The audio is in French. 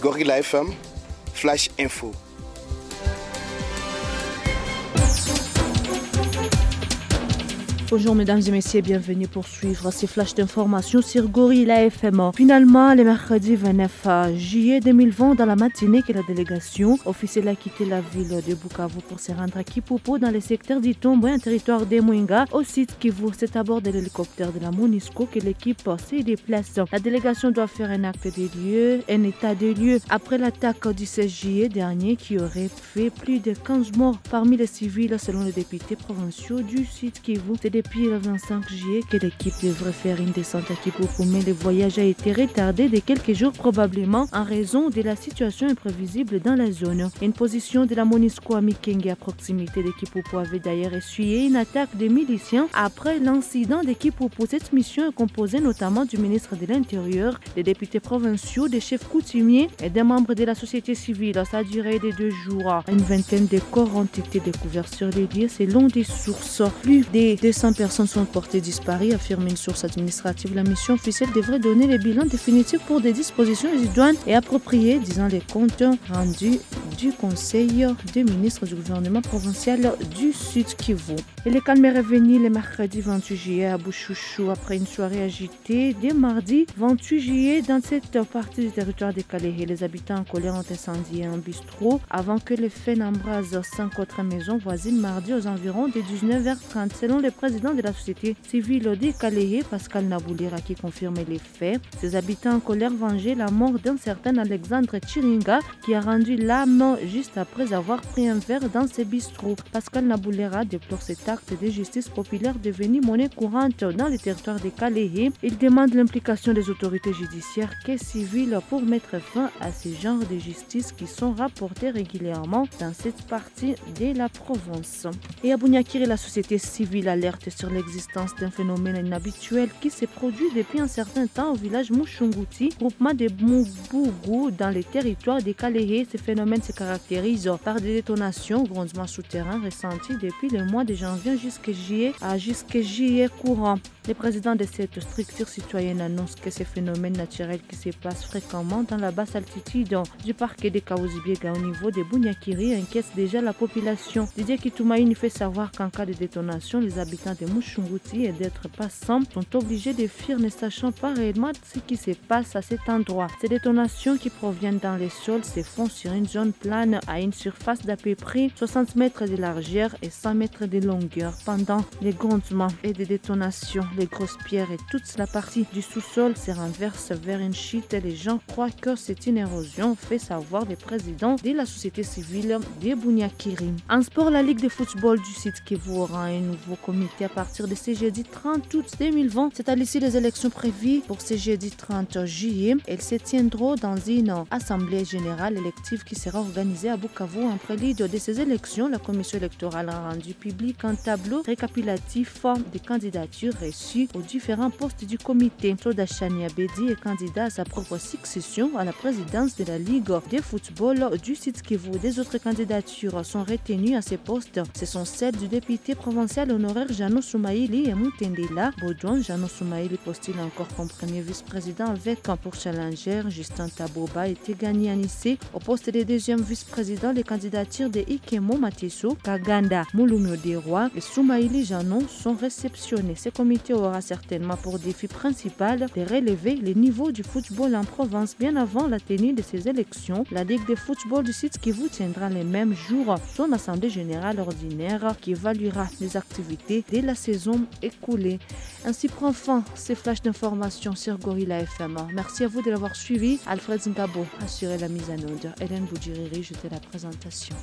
Gorilla FM, Flash Info. Bonjour mesdames et messieurs, bienvenue pour suivre ces flashs d'informations sur Gorilla FM. Finalement, le mercredi 29 juillet 2020, dans la matinée que la délégation officielle a quitté la ville de Bukavu pour se rendre à Kipupo dans le secteur d'Itombo, un territoire de Mwenga, au site Kivu. C'est à bord de l'hélicoptère de la MONUSCO que l'équipe s'y déplace. La délégation doit faire un acte des lieux, un état des lieux après l'attaque du 16 juillet dernier qui aurait fait plus de 15 morts parmi les civils selon les députés provinciaux du site Kivu depuis le 25 juillet que l'équipe devrait faire une descente à Kipupu, mais le voyage a été retardé de quelques jours probablement en raison de la situation imprévisible dans la zone. Une position de la MONUSCO à Mikenge à proximité de Kipupu avait d'ailleurs essuyé une attaque des miliciens après l'incident de Kipupu. Cette mission est composée notamment du ministre de l'Intérieur, des députés provinciaux, des chefs coutumiers et des membres de la société civile. Ça a duré de deux jours. Une vingtaine de corps ont été découverts sur les lieux selon des sources. Plus de 200 personnes sont portées disparues, affirme une source administrative. La mission officielle devrait donner les bilans définitifs pour des dispositions idoines et appropriées, disant les comptes rendus du Conseil des ministres du gouvernement provincial du Sud Kivu. Et le calme est revenu le mercredi 28 juillet à Bouchouchou après une soirée agitée. Dès mardi 28 juillet, dans cette partie du territoire de Calais, les habitants en colère ont incendié un bistrot avant que les feux n'embrasent cinq autres maisons voisines mardi aux environs de 19h30. Selon le président de la société civile de Calais, Pascal Naboulira, qui confirme les faits, ces habitants en colère vengeaient la mort d'un certain Alexandre Chiringa qui a rendu l'âme juste après avoir pris un verre dans ses bistrots. Pascal Naboulera déplore cet acte de justice populaire devenu monnaie courante dans le territoire de Calais. Il demande l'implication des autorités judiciaires et civiles pour mettre fin à ces genres de justice qui sont rapportés régulièrement dans cette partie de la province. Et à Bouniakiri, la société civile alerte sur l'existence d'un phénomène inhabituel qui s'est produit depuis un certain temps au village Mouchunguti, groupement de Moubougou dans les territoires des Calais. Ce phénomène se caractérise par des détonations grandement souterrains ressenties depuis le mois de janvier jusqu'à juillet à jusqu'à juillet courant. Le président de cette structure citoyenne annonce que ces phénomènes naturels qui se passent fréquemment dans la basse altitude du parc de Kaouzibiega au niveau de Bunyakiri inquiètent déjà la population. Didier Kitoumaï fait savoir qu'en cas de détonation, les habitants de Mouchunguti et d'être passants sont obligés de fuir ne sachant pas réellement ce qui se passe à cet endroit. Ces détonations qui proviennent dans les sols se font sur une zone plane à une surface d'à peu près 60 mètres de largeur et 100 mètres de longueur. Pendant les grondements et des détonations, les grosses pierres et toute la partie du sous-sol se renverse vers une chute les gens croient que c'est une érosion, fait savoir le président de la société civile de Bunyakiri. En sport, la Ligue de football du site Kivu aura un nouveau comité à partir de ce jeudi 30 août 2020. C'est à l'issue des élections prévues pour ce jeudi 30 juillet. Elles se tiendront dans une assemblée générale élective qui sera organisée à Bukavu. En prélude de ces élections, la commission électorale a rendu public un tableau récapitulatif des candidatures reçues aux différents postes du comité. Soda Chani Abedi est candidat à sa propre succession à la présidence de la Ligue de football du site Kivu. Des autres candidatures sont retenues à ces postes. Ce sont celles du député provincial honoraire Jano Soumaïli et Moutendela. Baudouin Jano Soumaïli postule encore comme premier vice-président avec pour challenger Justin Taboba été gagné à Nice. Au poste de deuxième vice-président, les candidatures de Ikemo Matiso, Kaganda Moulumio Deroy et Soumaïli Jano sont réceptionnées. Ce comité aura certainement pour défi principal de relever le niveau du football en province bien avant la tenue de ces élections. La Ligue de football du site qui vous tiendra les mêmes jours son assemblée générale ordinaire qui évaluera les activités dès la saison écoulée. Ainsi prend fin ces flashs d'informations sur Gorilla FM. Merci à vous de l'avoir suivi. Alfred Ngabo assurait la mise en onde. Hélène Boudjiriri, j'étais la présentation.